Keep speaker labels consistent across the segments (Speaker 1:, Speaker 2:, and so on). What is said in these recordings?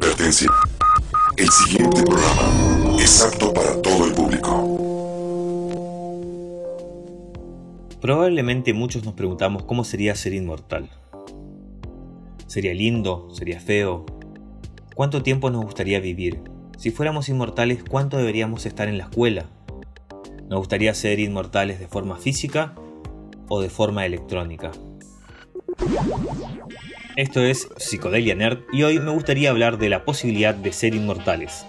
Speaker 1: Advertencia. El siguiente programa es apto para todo el público.
Speaker 2: Probablemente muchos nos preguntamos cómo sería ser inmortal. ¿Sería lindo? ¿Sería feo? ¿Cuánto tiempo nos gustaría vivir? Si fuéramos inmortales, ¿cuánto deberíamos estar en la escuela? ¿Nos gustaría ser inmortales de forma física o de forma electrónica? Esto es Psicodelia Nerd y hoy me gustaría hablar de la posibilidad de ser inmortales.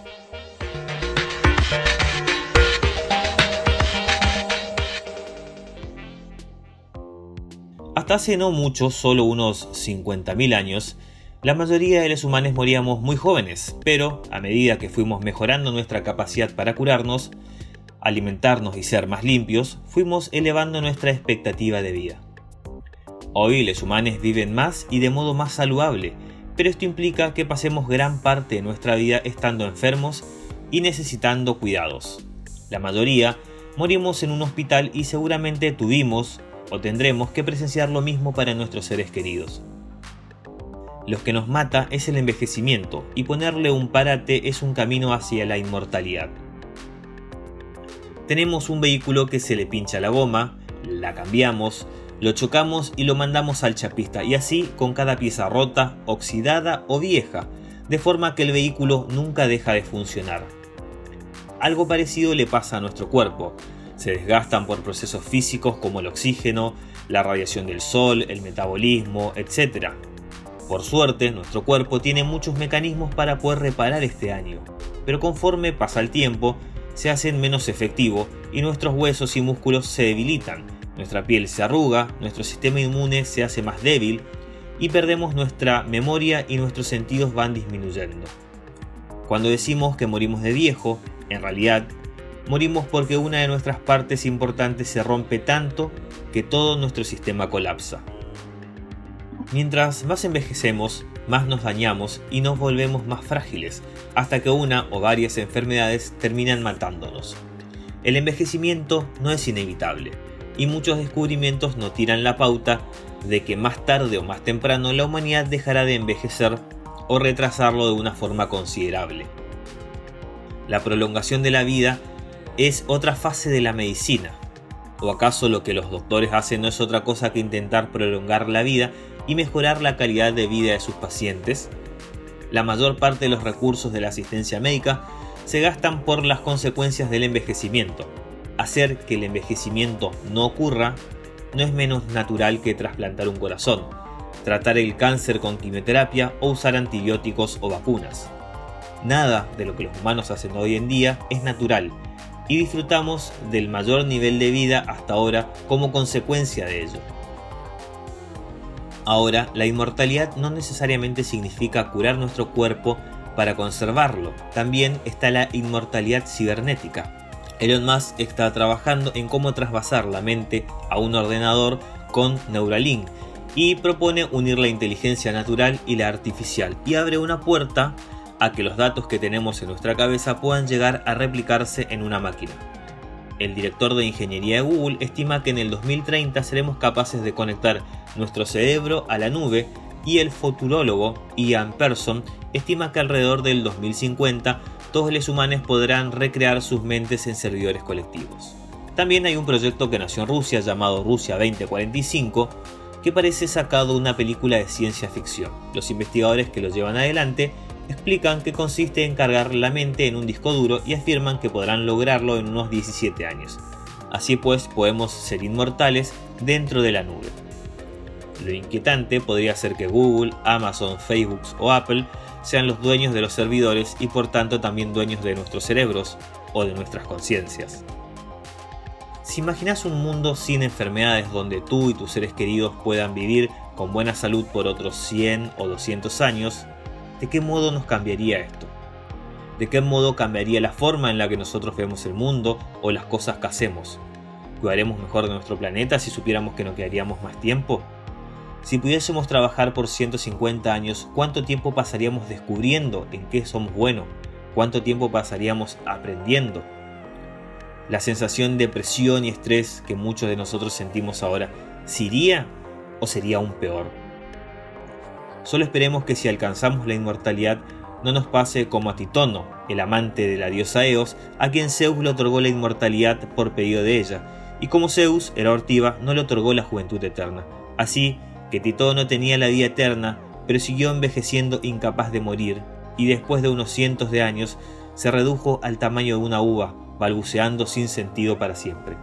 Speaker 2: Hasta hace no mucho, solo unos 50.000 años, la mayoría de los humanos moríamos muy jóvenes, pero a medida que fuimos mejorando nuestra capacidad para curarnos, alimentarnos y ser más limpios, fuimos elevando nuestra expectativa de vida. Hoy los humanos viven más y de modo más saludable, pero esto implica que pasemos gran parte de nuestra vida estando enfermos y necesitando cuidados. La mayoría morimos en un hospital y seguramente tuvimos o tendremos que presenciar lo mismo para nuestros seres queridos. Lo que nos mata es el envejecimiento y ponerle un parate es un camino hacia la inmortalidad. Tenemos un vehículo que se le pincha la goma, la cambiamos, lo chocamos y lo mandamos al chapista y así con cada pieza rota, oxidada o vieja, de forma que el vehículo nunca deja de funcionar. Algo parecido le pasa a nuestro cuerpo. Se desgastan por procesos físicos como el oxígeno, la radiación del sol, el metabolismo, etc. Por suerte, nuestro cuerpo tiene muchos mecanismos para poder reparar este daño, pero conforme pasa el tiempo, se hacen menos efectivos y nuestros huesos y músculos se debilitan, nuestra piel se arruga, nuestro sistema inmune se hace más débil y perdemos nuestra memoria y nuestros sentidos van disminuyendo. Cuando decimos que morimos de viejo, en realidad morimos porque una de nuestras partes importantes se rompe tanto que todo nuestro sistema colapsa. Mientras más envejecemos, más nos dañamos y nos volvemos más frágiles, hasta que una o varias enfermedades terminan matándonos. El envejecimiento no es inevitable, y muchos descubrimientos no tiran la pauta de que más tarde o más temprano la humanidad dejará de envejecer o retrasarlo de una forma considerable. La prolongación de la vida es otra fase de la medicina. ¿O acaso lo que los doctores hacen no es otra cosa que intentar prolongar la vida y mejorar la calidad de vida de sus pacientes. La mayor parte de los recursos de la asistencia médica se gastan por las consecuencias del envejecimiento. Hacer que el envejecimiento no ocurra no es menos natural que trasplantar un corazón, tratar el cáncer con quimioterapia o usar antibióticos o vacunas. Nada de lo que los humanos hacen hoy en día es natural y disfrutamos del mayor nivel de vida hasta ahora como consecuencia de ello. Ahora, la inmortalidad no necesariamente significa curar nuestro cuerpo para conservarlo, también está la inmortalidad cibernética. Elon Musk está trabajando en cómo trasvasar la mente a un ordenador con Neuralink y propone unir la inteligencia natural y la artificial y abre una puerta a que los datos que tenemos en nuestra cabeza puedan llegar a replicarse en una máquina. El director de ingeniería de Google estima que en el 2030 seremos capaces de conectar nuestro cerebro a la nube y el futurólogo Ian Person estima que alrededor del 2050 todos los humanos podrán recrear sus mentes en servidores colectivos. También hay un proyecto que nació en Rusia llamado Rusia 2045 que parece sacado de una película de ciencia ficción. Los investigadores que lo llevan adelante explican que consiste en cargar la mente en un disco duro y afirman que podrán lograrlo en unos 17 años. Así pues, podemos ser inmortales dentro de la nube. Lo inquietante podría ser que Google, Amazon, Facebook o Apple sean los dueños de los servidores y por tanto también dueños de nuestros cerebros o de nuestras conciencias. Si imaginas un mundo sin enfermedades donde tú y tus seres queridos puedan vivir con buena salud por otros 100 o 200 años, ¿de qué modo nos cambiaría esto? ¿De qué modo cambiaría la forma en la que nosotros vemos el mundo o las cosas que hacemos? ¿Cuidaremos mejor de nuestro planeta si supiéramos que nos quedaríamos más tiempo? Si pudiésemos trabajar por 150 años, ¿cuánto tiempo pasaríamos descubriendo en qué somos buenos? ¿Cuánto tiempo pasaríamos aprendiendo? La sensación de presión y estrés que muchos de nosotros sentimos ahora, ¿sería o sería aún peor? Solo esperemos que si alcanzamos la inmortalidad no nos pase como a Titono, el amante de la diosa Eos, a quien Zeus le otorgó la inmortalidad por pedido de ella, y como Zeus era ortiva, no le otorgó la juventud eterna. Así que Titono tenía la vida eterna, pero siguió envejeciendo incapaz de morir, y después de unos cientos de años se redujo al tamaño de una uva, balbuceando sin sentido para siempre.